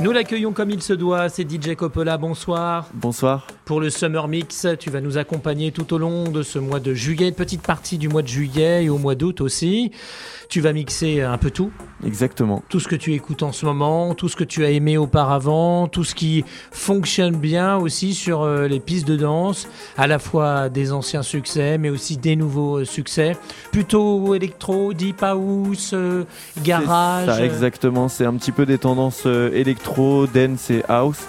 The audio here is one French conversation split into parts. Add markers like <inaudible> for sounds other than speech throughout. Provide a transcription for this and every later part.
Nous l'accueillons comme il se doit, c'est DJ Coppola, bonsoir. Bonsoir. Pour le Summer Mix, tu vas nous accompagner tout au long de ce mois de juillet, une petite partie du mois de juillet et au mois d'août aussi. Tu vas mixer un peu tout. Exactement. Tout ce que tu écoutes en ce moment, tout ce que tu as aimé auparavant, tout ce qui fonctionne bien aussi sur euh, les pistes de danse, à la fois des anciens succès mais aussi des nouveaux euh, succès. Plutôt électro, deep house, euh, garage. Ça, exactement. C'est un petit peu des tendances électro, dance et house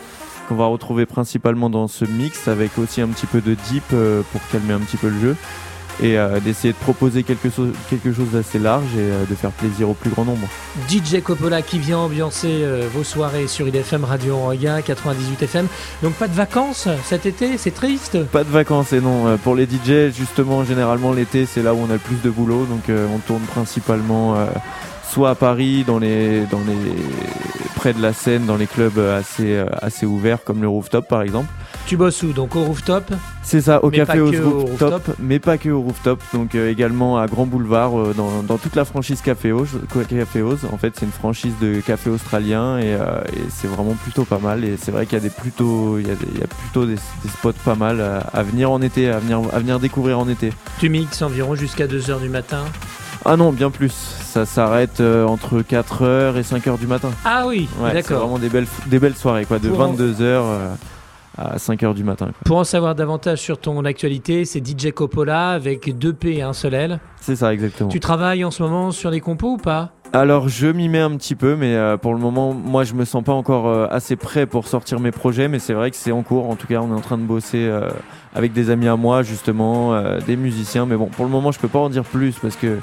qu'on va retrouver principalement dans ce mix avec aussi un petit peu de deep pour calmer un petit peu le jeu et euh, d'essayer de proposer quelque, quelque chose d'assez large et euh, de faire plaisir au plus grand nombre. DJ Coppola qui vient ambiancer euh, vos soirées sur IDFM Radio Anguin 98 FM. Donc pas de vacances cet été, c'est triste? Pas de vacances et non. Pour les DJ, justement, généralement l'été c'est là où on a le plus de boulot. Donc on tourne principalement soit à Paris, dans les, dans les, près de la Seine, dans les clubs assez, assez ouverts comme le Rooftop par exemple. Tu bosses où Donc au rooftop? C'est ça, au café au rooftop, mais pas que au rooftop. Donc euh, également à Grand Boulevard, euh, dans, toute la franchise Café Oz. Café En fait, c'est une franchise de café australien euh, et, c'est vraiment plutôt pas mal. Et c'est vrai qu'il y a des plutôt, il y a, plutôt des, spots pas mal à, venir en été, à venir, à venir découvrir en été. Tu mixes environ jusqu'à 2h du matin? Ah non, bien plus. Ça s'arrête entre 4h et 5h du matin. Ah oui, d'accord. C'est vraiment des belles, des belles soirées, quoi, de 22h à 5h du matin. Pour en savoir davantage sur ton actualité, c'est DJ Coppola avec deux P et un seul L. C'est ça, exactement. Tu travailles en ce moment sur des compos ou pas? Alors je m'y mets un petit peu, mais euh, pour le moment, moi je me sens pas encore euh, assez prêt pour sortir mes projets, mais c'est vrai que c'est en cours. En tout cas, on est en train de bosser euh, avec des amis à moi, justement, des musiciens. Mais bon, pour le moment, je peux pas en dire plus parce que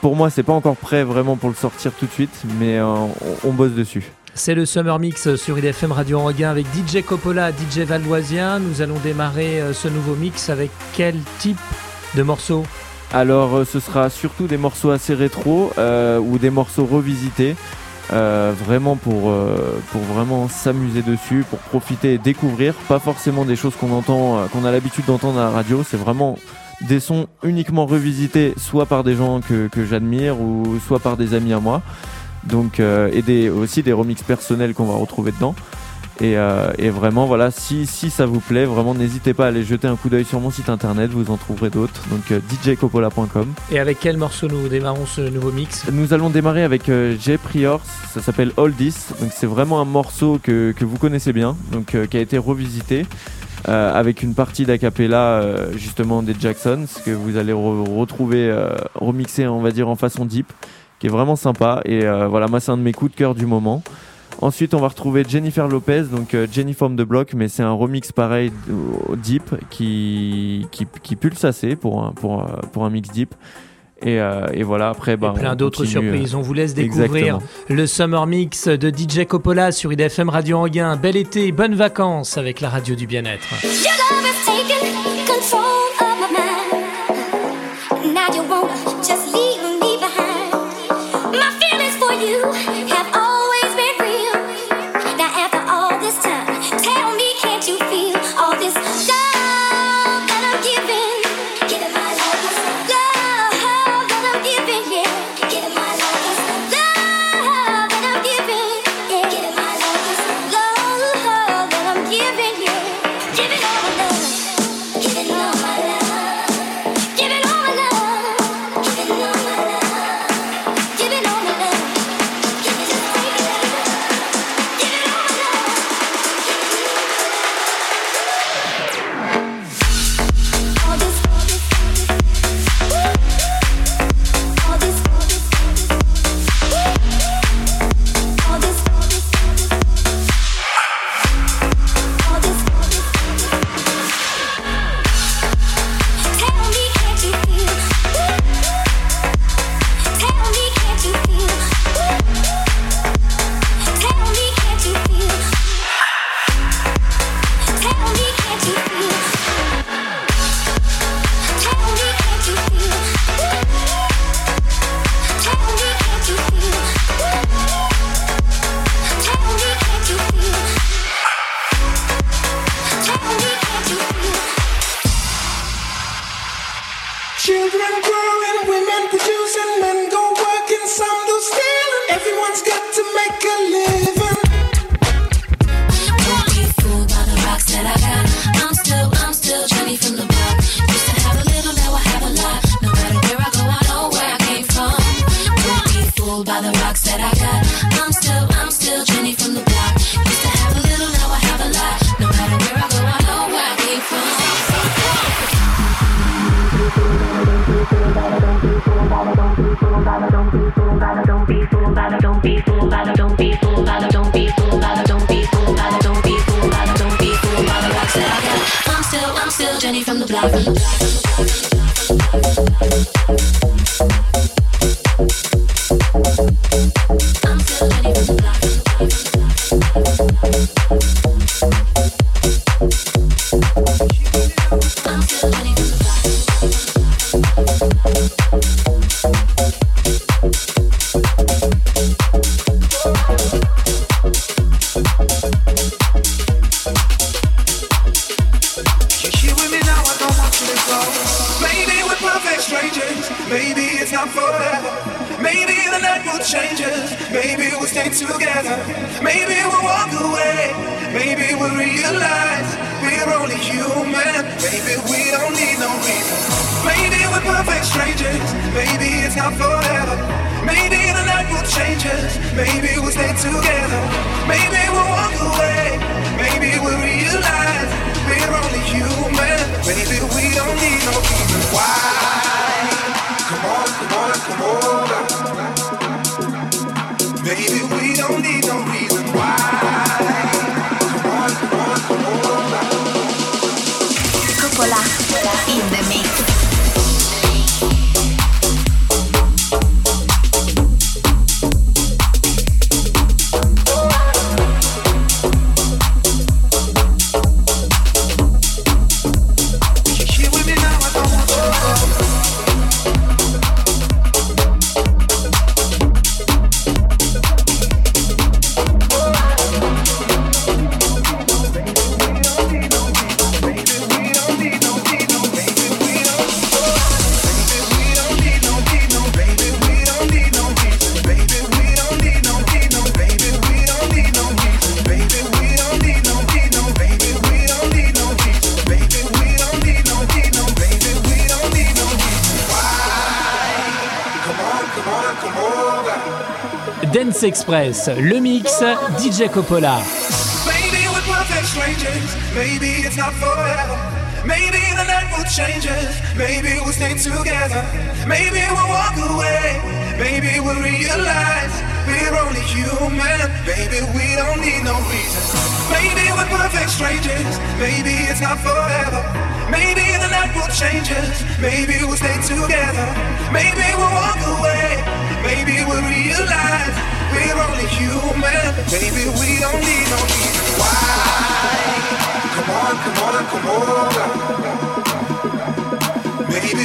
pour moi, c'est pas encore prêt vraiment pour le sortir tout de suite, mais on bosse dessus. C'est le Summer Mix sur IDFM Radio Anguin avec DJ Coppola, DJ Valdoisien. Nous allons démarrer ce nouveau mix avec quel type de morceaux Alors euh, ce sera surtout des morceaux assez rétro euh, ou des morceaux revisités. vraiment pour, pour vraiment s'amuser dessus, pour profiter et découvrir, pas forcément des choses qu'on entend, qu'on a l'habitude d'entendre à la radio, c'est vraiment des sons uniquement revisités, soit par des gens que, j'admire ou soit par des amis à moi. Donc, euh, et aussi des remixes personnels qu'on va retrouver dedans. Et, euh, vraiment, voilà, si, si ça vous plaît, vraiment n'hésitez pas à aller jeter un coup d'œil sur mon site internet, vous en trouverez d'autres. Donc euh, djcopola.com. Et avec quel morceau nous démarrons ce nouveau mix? Nous allons démarrer avec J Priors, ça s'appelle All This. Donc c'est vraiment un morceau que, que, vous connaissez bien, donc qui a été revisité. avec une partie d'acapella justement des Jacksons que vous allez retrouver remixé on va dire en façon deep qui est vraiment sympa. Et euh, voilà, moi, c'est un de mes coups de cœur du moment. Ensuite, on va retrouver Jennifer Lopez, donc euh, Jenny Form de Block, mais c'est un remix pareil au deep qui, qui, qui, pulse assez pour un, pour, pour un mix deep. Et, euh, et, voilà, après, bah, plein d'autres surprises. On vous laisse découvrir le Summer Mix de DJ Coppola sur IDFM Radio Anguin. Bel été, bonnes vacances avec la radio du bien-être. lies. We're only human, baby. We don't need no reason. Maybe we're perfect strangers. Maybe it's not forever. Maybe the night will change us. Maybe we'll stay together. Maybe we'll walk away. Maybe we'll realize we're only human. Maybe we don't need no reason why. Come on, come on, come on. Maybe we don't need no reason. Express, le mix DJ Coppola. Maybe we're perfect strangers, maybe it's not forever. Maybe the night will change us, maybe we'll stay together. Maybe we'll walk away, maybe we'll realize we're only human. Baby, we don't need no reason. Maybe we're perfect strangers, maybe it's not forever. Maybe the night will change us, maybe we'll stay together. Maybe we'll walk away, maybe we'll realize. We're only human, baby. We don't need no reason why. Come on, come on, come on. Baby,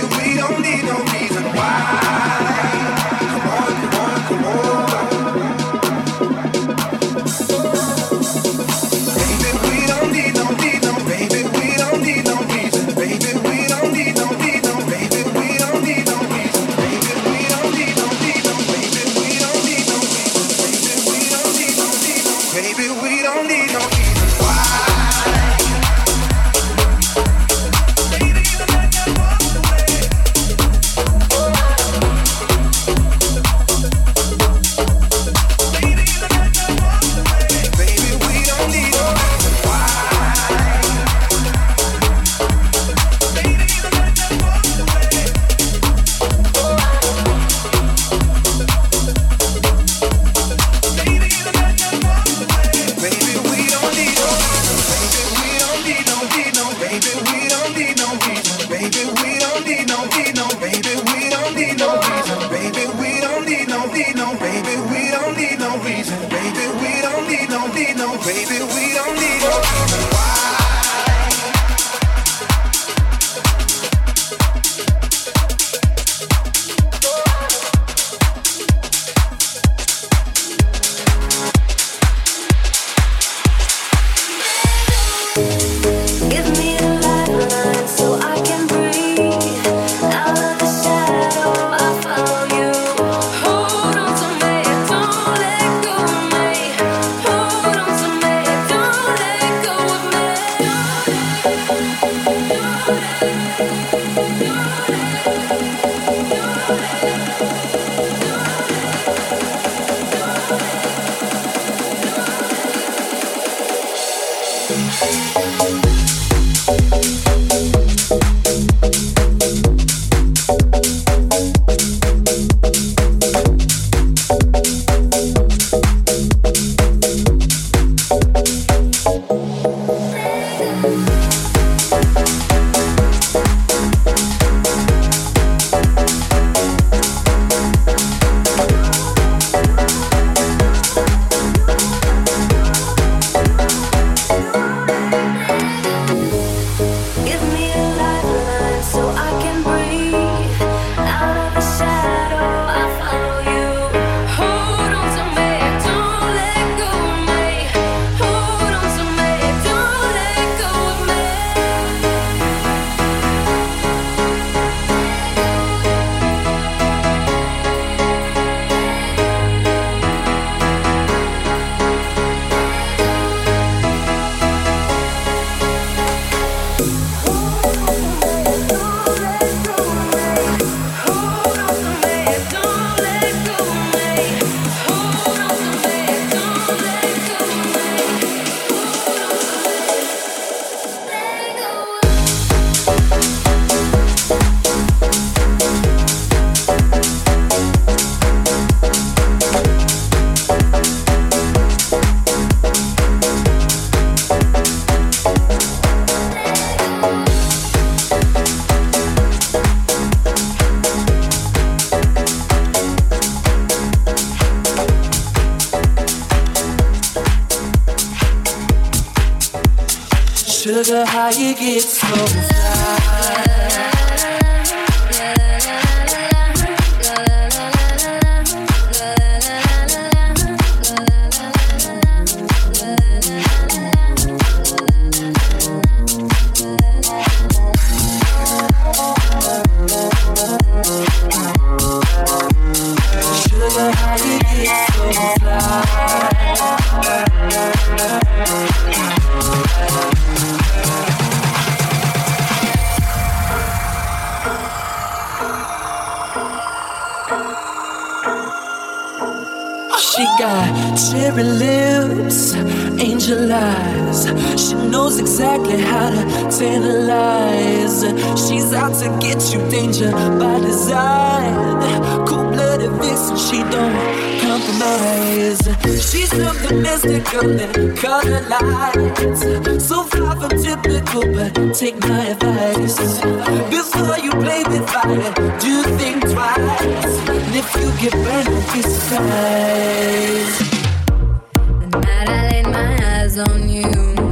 cherry lips, angel eyes. She knows exactly how to tantalize. She's out to get you, danger by design. Cool blooded vixen, she don't compromise. She's something mystical that color lights. So far from typical, but take my advice. Before you play with fire, do think twice. And if you get burned, don't be surprised night I laid my eyes on you.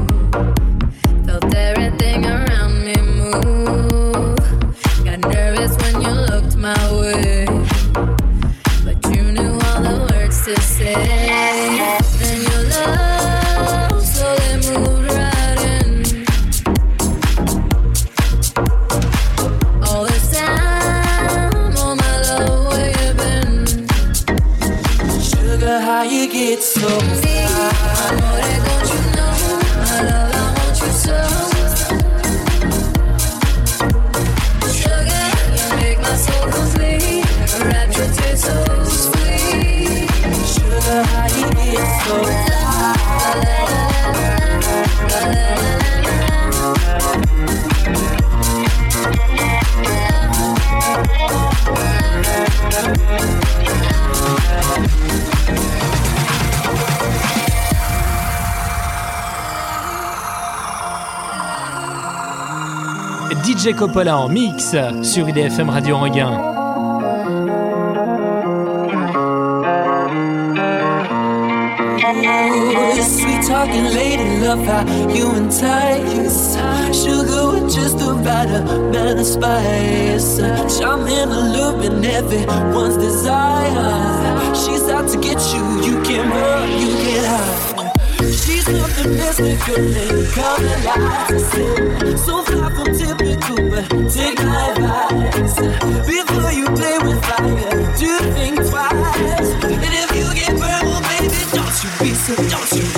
DJ Coppola en mix sur IDFM Radio Anguin. Sweet talking lady, love how you entice. Sugar with just the right amount of spice. Charming, alluring, everyone's desire. She's out to get you, you mystical and come alive. So far from typical, take my advice. Before you play with fire, do think twice. And if you get baby, don't you be don't you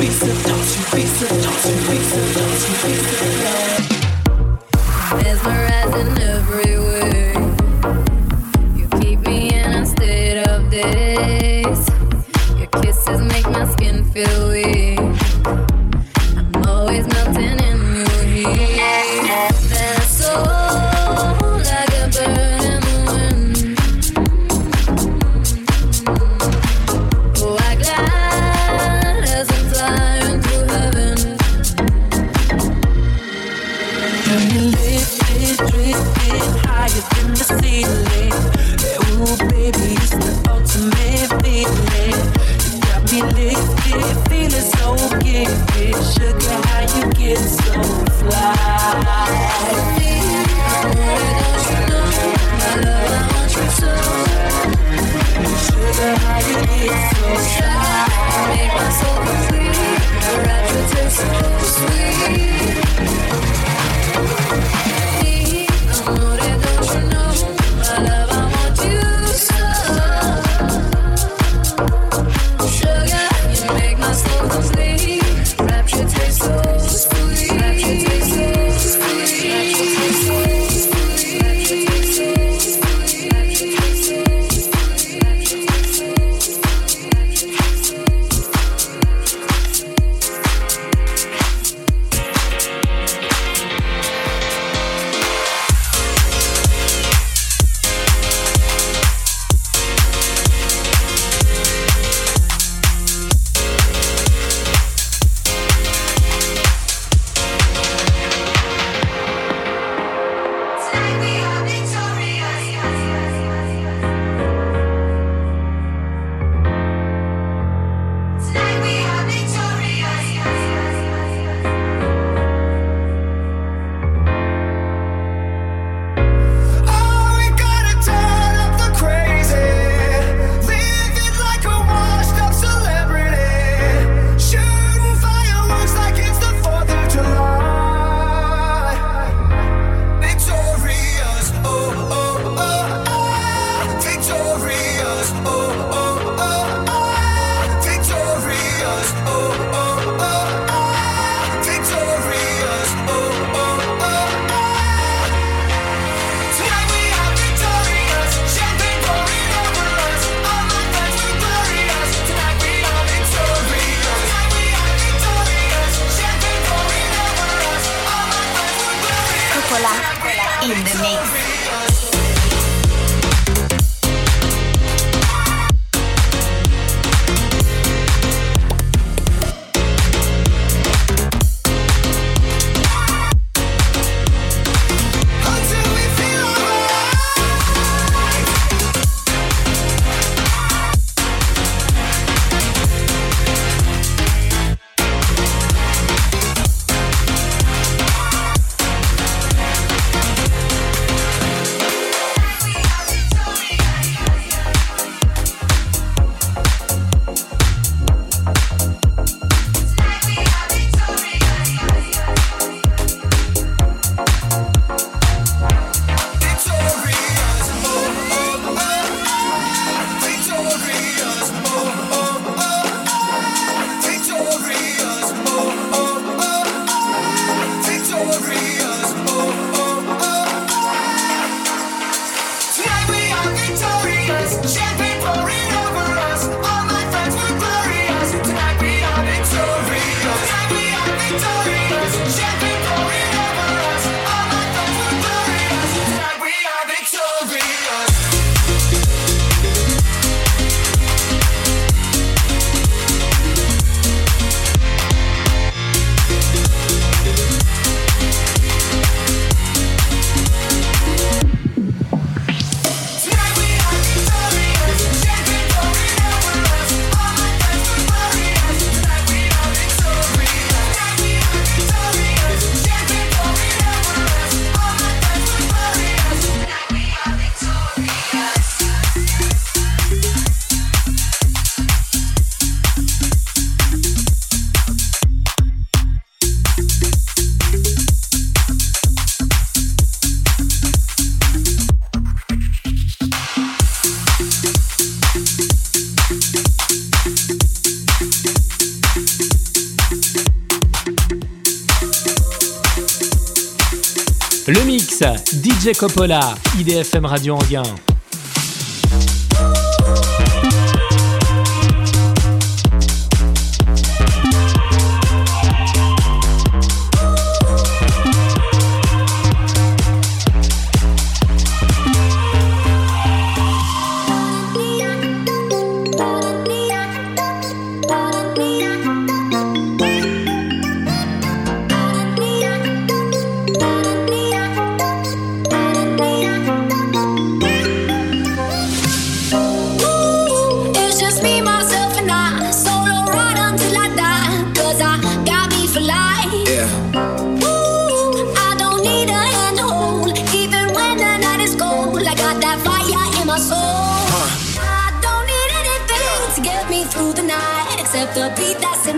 DJ Coppola, IDFM Radio Anguin.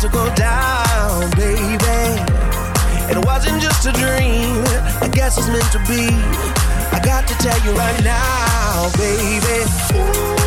to go down, baby. It wasn't just a dream, I guess it's meant to be. I got to tell you right now, baby. Ooh.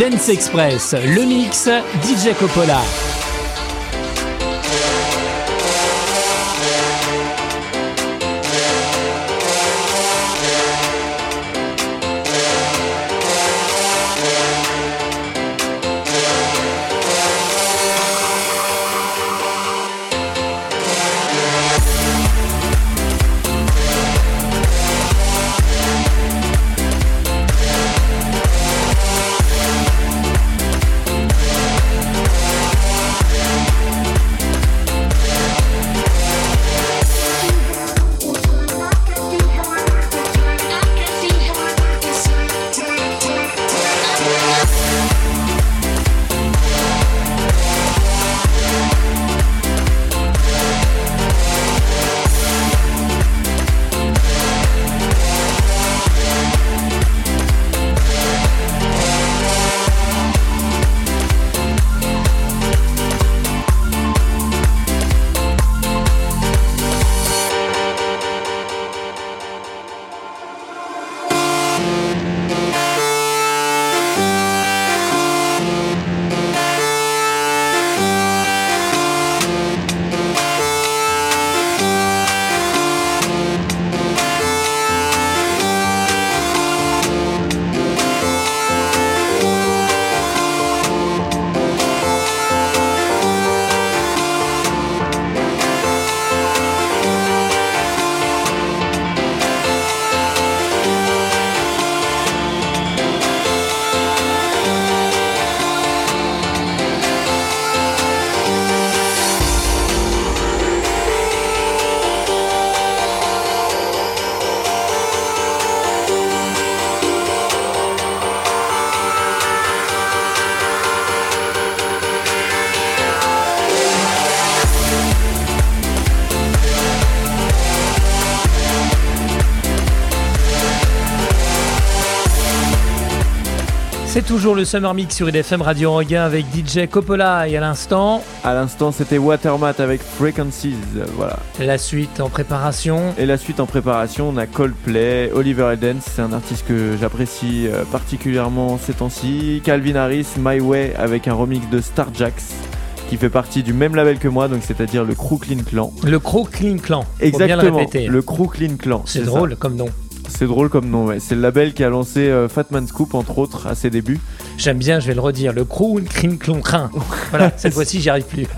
Dance Express, le mix DJ Coppola. C'est toujours le Summer Mix sur IDFM Radio Anguin avec DJ Coppola et à l'instant, À l'instant, c'était Watermat avec Frequencies. Voilà. la suite en préparation. Et la suite en préparation, on a Coldplay, Oliver Heldens, c'est un artiste que j'apprécie euh, particulièrement ces temps-ci. Calvin Harris, My Way, avec un remix de Starjax, qui fait partie du même label que moi, donc c'est-à-dire le Crooklyn Clan. Le Crooklyn Clan. Bien le Exactement, répéter. le Crooklyn Clan. C'est ça. drôle comme nom. C'est drôle comme nom, ouais. C'est le label qui a lancé euh, Fatman Scoop, entre autres, à ses débuts. J'aime bien, je vais le redire. Le Crooklyn Clan. Voilà, <laughs> cette fois-ci, j'y arrive plus. <laughs>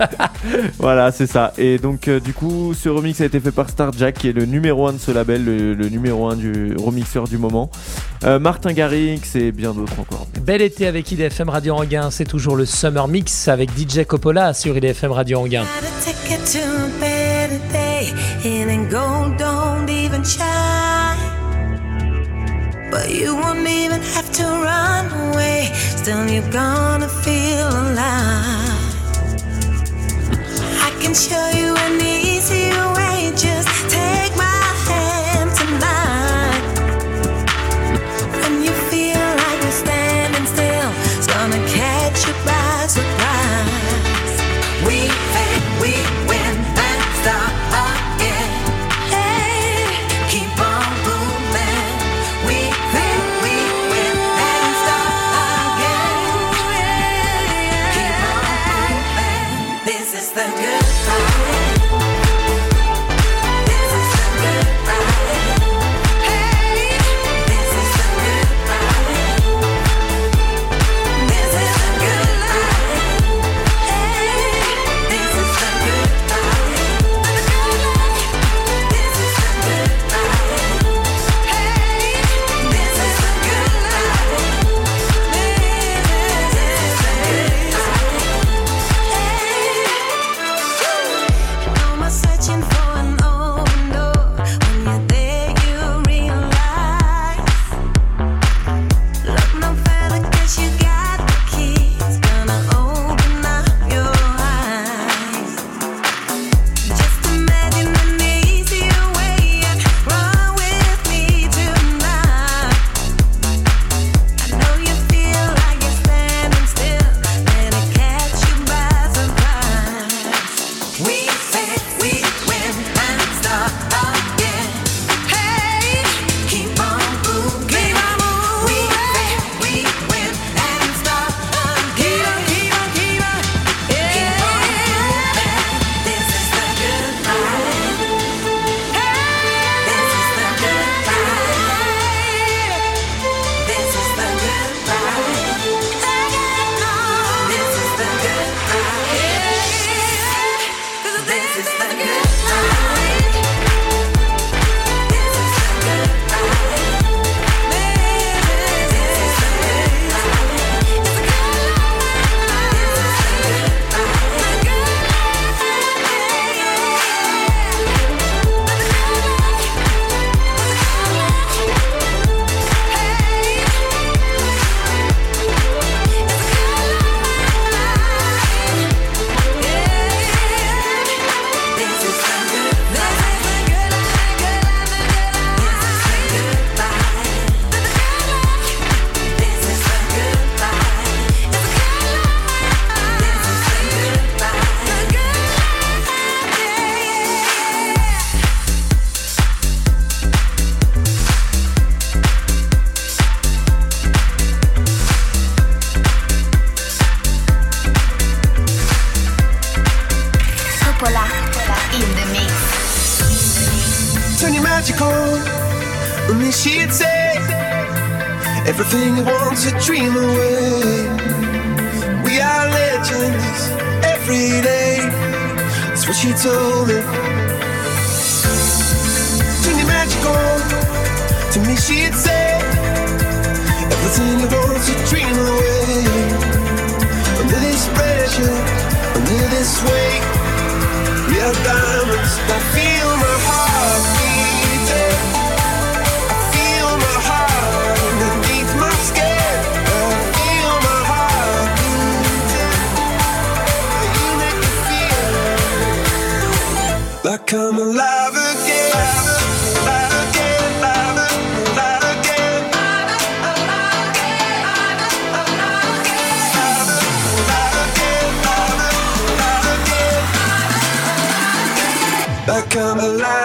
Voilà, c'est ça. Et donc, euh, du coup, ce remix a été fait par Starjack, qui est le numéro 1 de ce label, le, le numéro 1 du remixeur du moment. Euh, Martin Garrix et bien d'autres encore. Bel été avec IDFM Radio Anguin. C'est toujours le Summer Mix avec DJ Coppola sur IDFM Radio Anguin. But you won't even have to run away, still you're gonna feel alive. I can show you an easier way, just Turn your magic on, and then she'd say everything you want to dream away. We are legends every day. That's what she told me. Turn your magic on, to me she'd say everything you want to dream away. Under this pressure, under this weight. We are diamonds. I feel my heart I come alive again. Alive again, alive again. I come alive.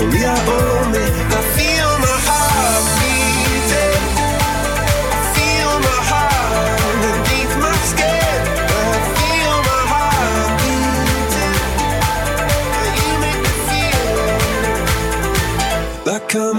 Only I own. I feel my heart beating. Feel my heart underneath my skin. I feel my heart beating. You make me feel like I'm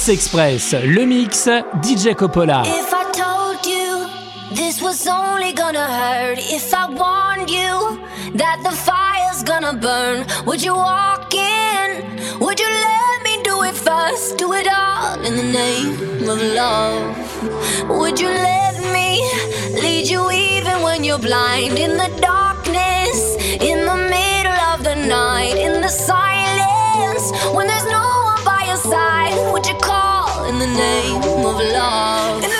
Dance Express, le mix DJ Coppola. If I told you this was only gonna hurt, if I warned you that the fire's gonna burn, would you walk in? Would you let me do it first? Do it all in the name of love. Would you let me lead you even when you're blind? In the darkness, in the middle of the night, in the silence, when there's no one your side, would you call in the name of love?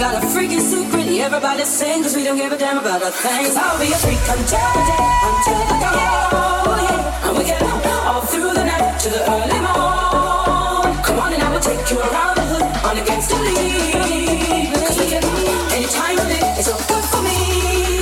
got a freaking secret. Everybody sing, cause we don't give a damn about a thing. I'll be a freak until the day, until the day. Oh, yeah. And we get up all through the night to the early morn. Come on and I will take you around the hood on against the lead. Cause we get up time of day. It's all good for me.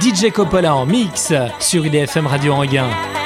DJ Coppola en mix sur IDFM Radio Anguin.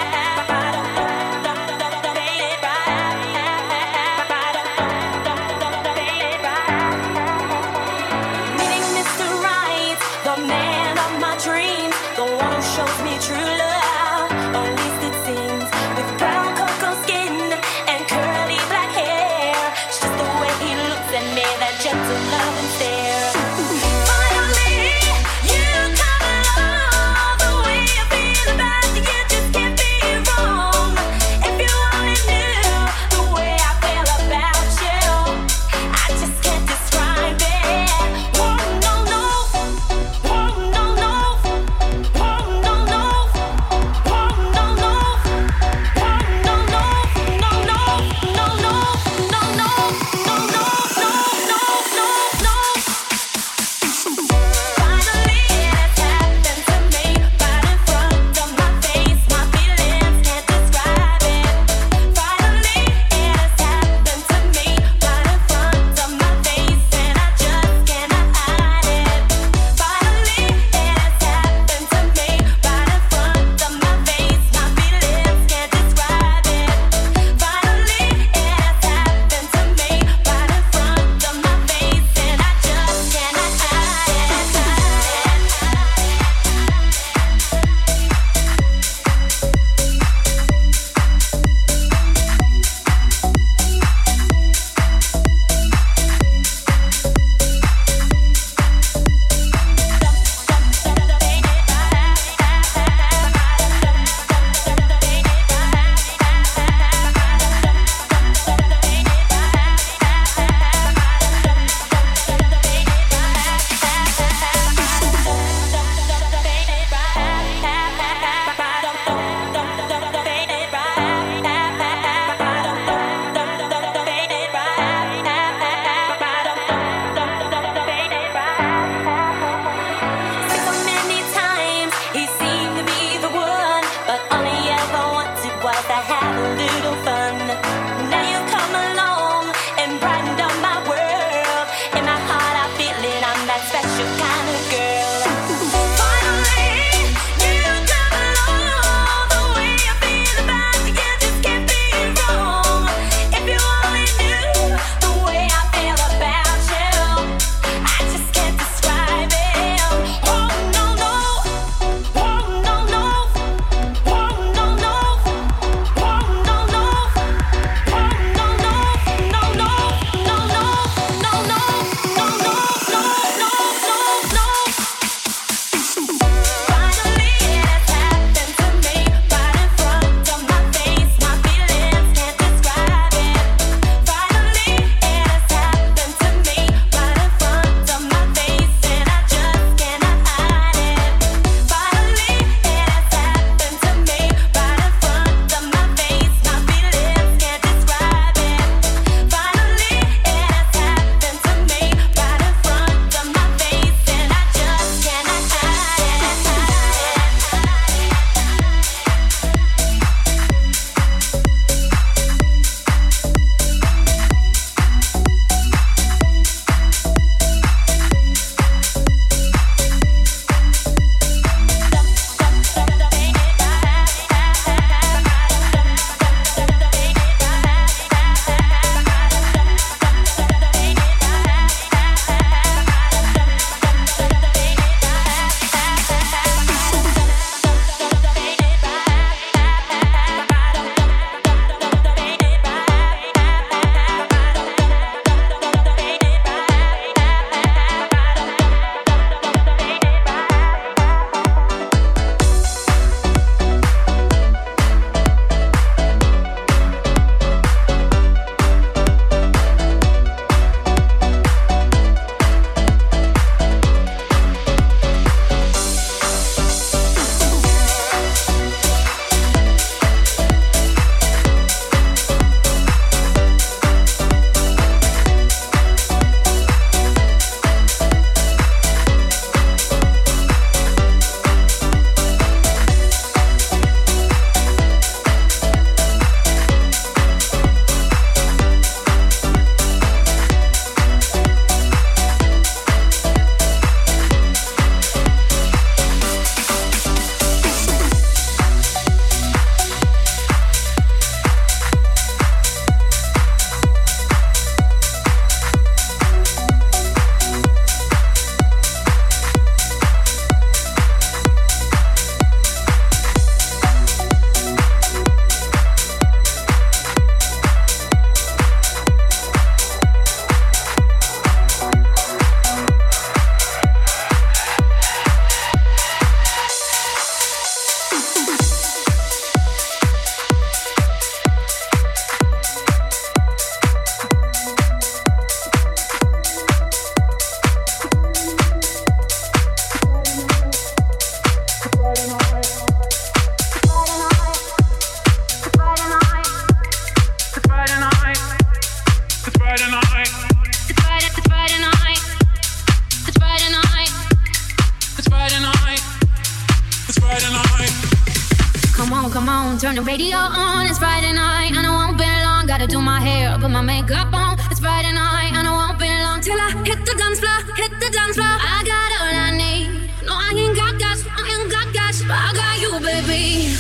the dance floor. I got all I need. No, I ain't got cash. I ain't got cash. I got you, baby.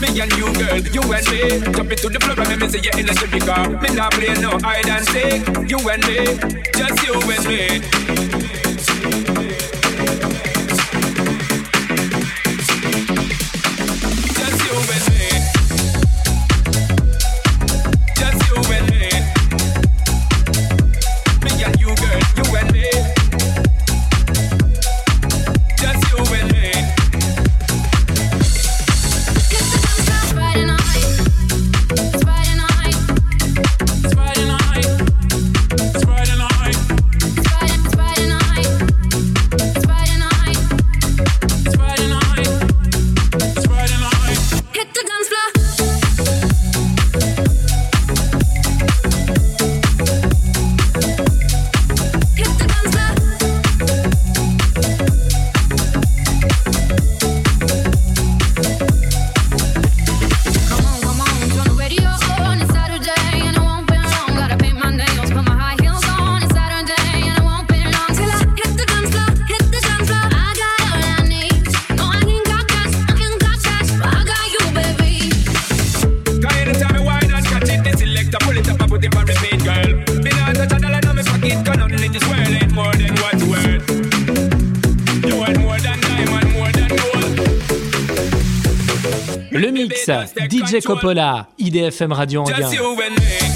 Me and you, girl, you and me. Jump to the floor and me see you in the because me not play no hide and seek. You and me, just you and me. Coppola, IDFM Radio Anguin.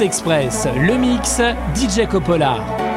Express, le mix DJ Coppola.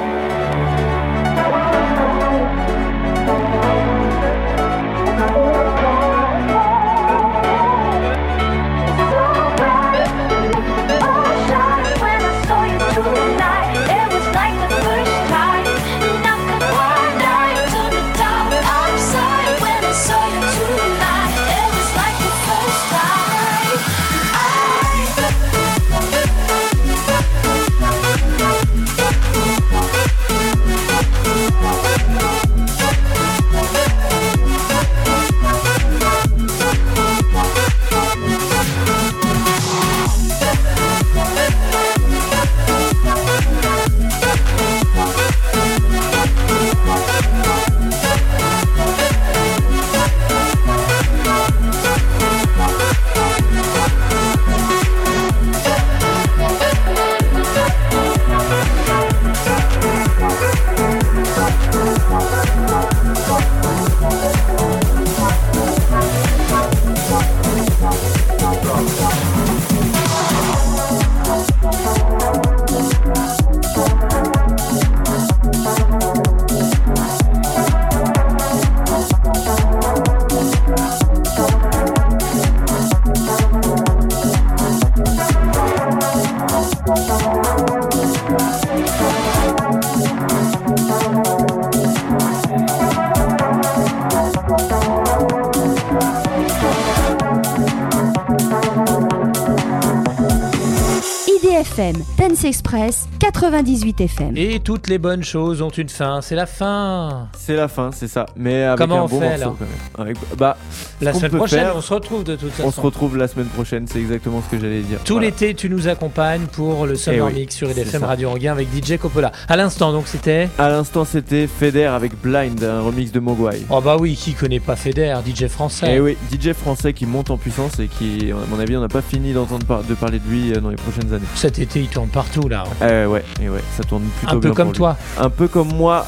98 FM. Et toutes les bonnes choses ont une fin, c'est la fin. C'est la fin, c'est ça. Mais avec Comment un on bon fait, morceau alors quand même. Avec- bah, La semaine prochaine, faire, on se retrouve de toute façon. on se retrouve la semaine prochaine, c'est exactement ce que j'allais dire. Tout Voilà. l'été, tu nous accompagnes pour le Summer Eh oui, Mix sur IDFM. Radio Anguin avec DJ Coppola. À l'instant, donc, c'était. À l'instant, c'était Feder avec Blind, un remix de Mogwai. Oh bah oui, qui connaît pas Feder, DJ français. Et oui, DJ français qui monte en puissance et qui, à mon avis, on n'a pas fini d'entendre par- de parler de lui euh, dans les prochaines années. Cet été, il tourne partout là. Euh, ouais, et ouais, ça tourne plutôt Un peu bien comme toi. Un peu comme moi.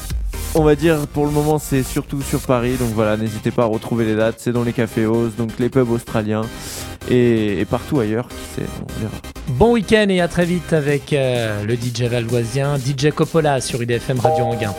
On va dire pour le moment c'est surtout sur Paris donc voilà n'hésitez pas à retrouver les dates c'est dans les cafés donc les pubs australiens et, et partout ailleurs qui sait on verra. Bon week-end et à très vite avec euh, le DJ valdoisien, DJ Coppola sur IDFM Radio Anguin.